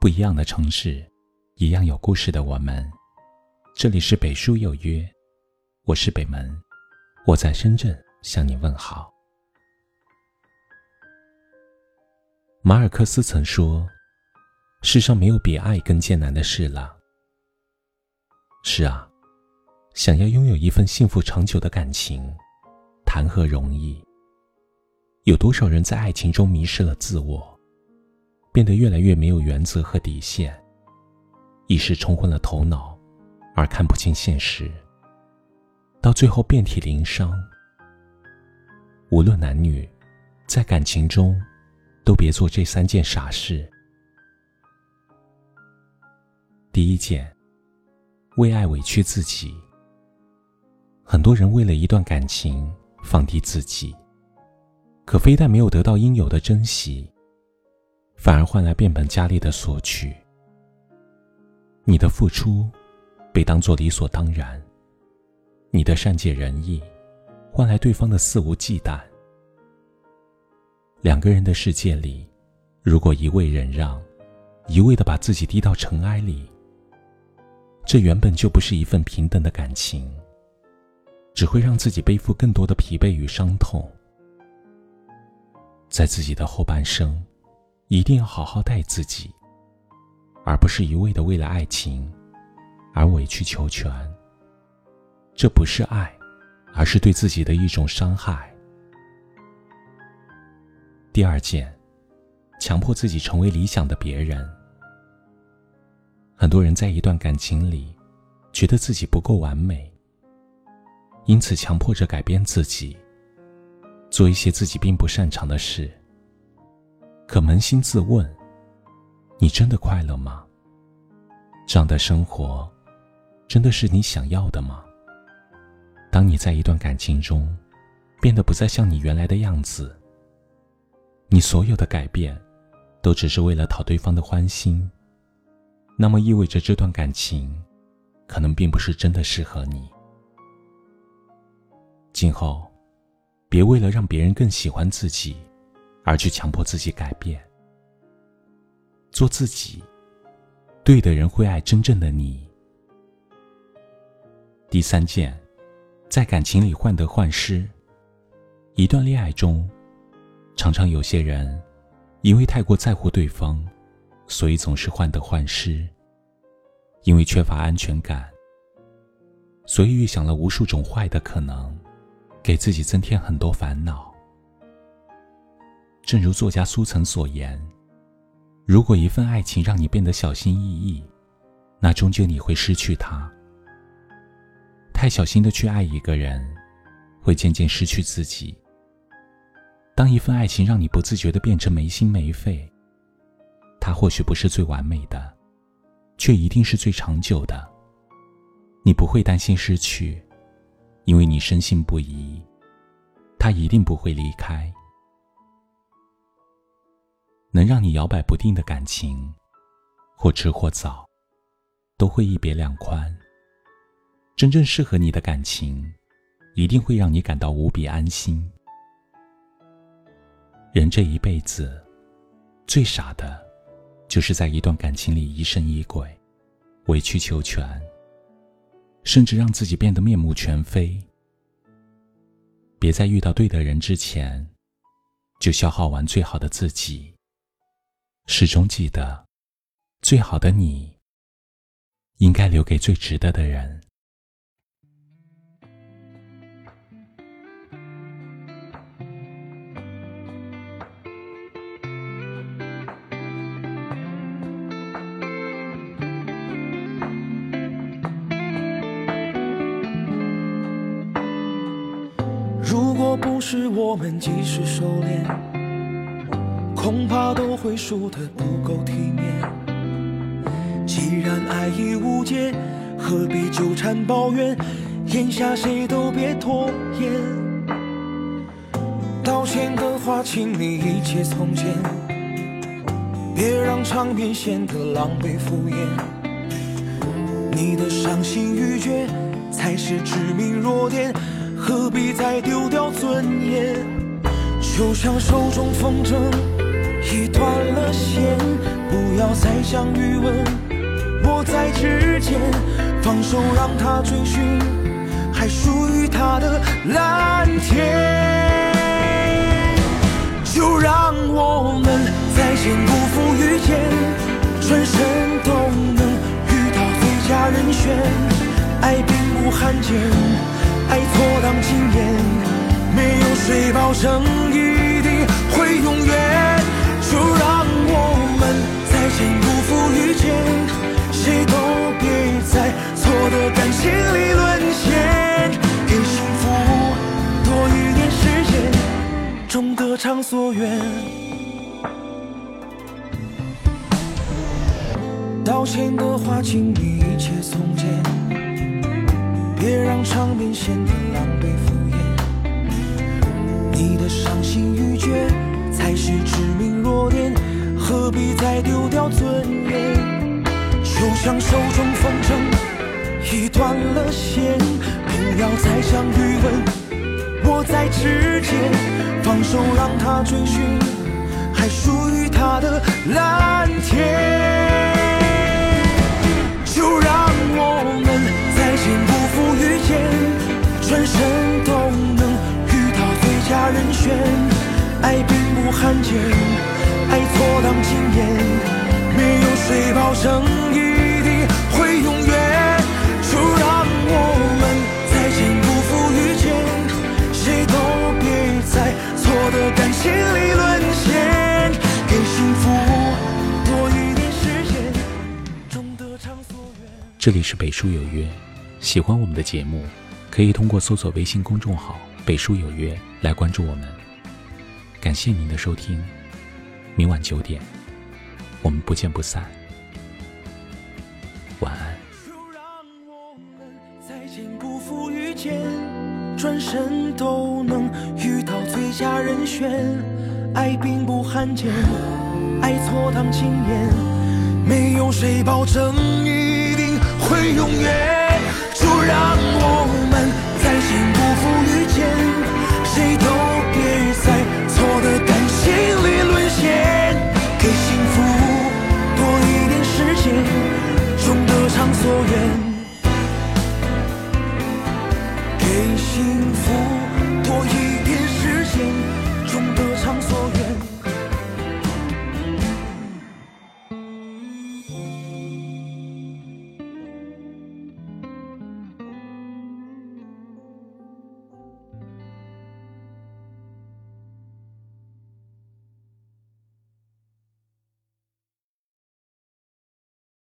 不一样的城市，一样有故事的我们。这里是北书有约，我是北门，我在深圳向你问好。马尔克斯曾说：“世上没有比爱更艰难的事了。”是啊，想要拥有一份幸福长久的感情，谈何容易？有多少人在爱情中迷失了自我？变得越来越没有原则和底线，一时冲昏了头脑，而看不清现实，到最后遍体鳞伤。无论男女，在感情中，都别做这三件傻事。第一件，为爱委屈自己。很多人为了一段感情放低自己，可非但没有得到应有的珍惜。反而换来变本加厉的索取。你的付出被当作理所当然，你的善解人意换来对方的肆无忌惮。两个人的世界里，如果一味忍让，一味的把自己低到尘埃里，这原本就不是一份平等的感情，只会让自己背负更多的疲惫与伤痛，在自己的后半生。一定要好好待自己，而不是一味的为了爱情而委曲求全。这不是爱，而是对自己的一种伤害。第二件，强迫自己成为理想的别人。很多人在一段感情里，觉得自己不够完美，因此强迫着改变自己，做一些自己并不擅长的事。可扪心自问，你真的快乐吗？这样的生活，真的是你想要的吗？当你在一段感情中，变得不再像你原来的样子，你所有的改变，都只是为了讨对方的欢心，那么意味着这段感情，可能并不是真的适合你。今后，别为了让别人更喜欢自己。而去强迫自己改变，做自己，对的人会爱真正的你。第三件，在感情里患得患失。一段恋爱中，常常有些人因为太过在乎对方，所以总是患得患失。因为缺乏安全感，所以预想了无数种坏的可能，给自己增添很多烦恼。正如作家苏岑所言：“如果一份爱情让你变得小心翼翼，那终究你会失去它。太小心的去爱一个人，会渐渐失去自己。当一份爱情让你不自觉的变成没心没肺，它或许不是最完美的，却一定是最长久的。你不会担心失去，因为你深信不疑，他一定不会离开。”能让你摇摆不定的感情，或迟或早，都会一别两宽。真正适合你的感情，一定会让你感到无比安心。人这一辈子，最傻的，就是在一段感情里疑神疑鬼，委曲求全，甚至让自己变得面目全非。别在遇到对的人之前，就消耗完最好的自己。始终记得，最好的你，应该留给最值得的人。如果不是我们及时收敛。恐怕都会输得不够体面。既然爱已无解，何必纠缠抱怨？眼下谁都别拖延。道歉的话，请你一切从简，别让场面显得狼狈敷衍。你的伤心欲绝才是致命弱点，何必再丢掉尊严？就像手中风筝。已断了线，不要再想余温，我在指尖，放手让他追寻，还属于他的蓝天。就让我们再见不负遇见，转身都能遇到最佳人选。爱并不罕见，爱错当经验，没有谁保证一定会永远。就让我们再见不负遇见，谁都别在错的感情里沦陷，给幸福多一点时间，终得偿所愿。道歉的话，请你一切从简，别让场面显得狼狈敷衍。你的伤心欲绝才是致命弱点，何必再丢掉尊严？就像手中风筝已断了线，不要再相遇吻，我在指尖，放手让它追寻，还属于他的蓝天。就让我们再见不负遇见，转身都能遇到最佳人选。爱并罕见，爱错当经验，没有谁保证一定会永远。就让我们再见不负遇见，谁都别在错的感情里沦陷，给幸福多一点时间，终得偿所愿。这里是北书有约，喜欢我们的节目，可以通过搜索微信公众号“北书有约”来关注我们。感谢您的收听，明晚九点，我们不见不散。晚安。就让我们再见不负遇见，转身都能遇到最佳人选。爱并不罕见，爱错当经验，没有谁保证一定会永远。就让我们再见不负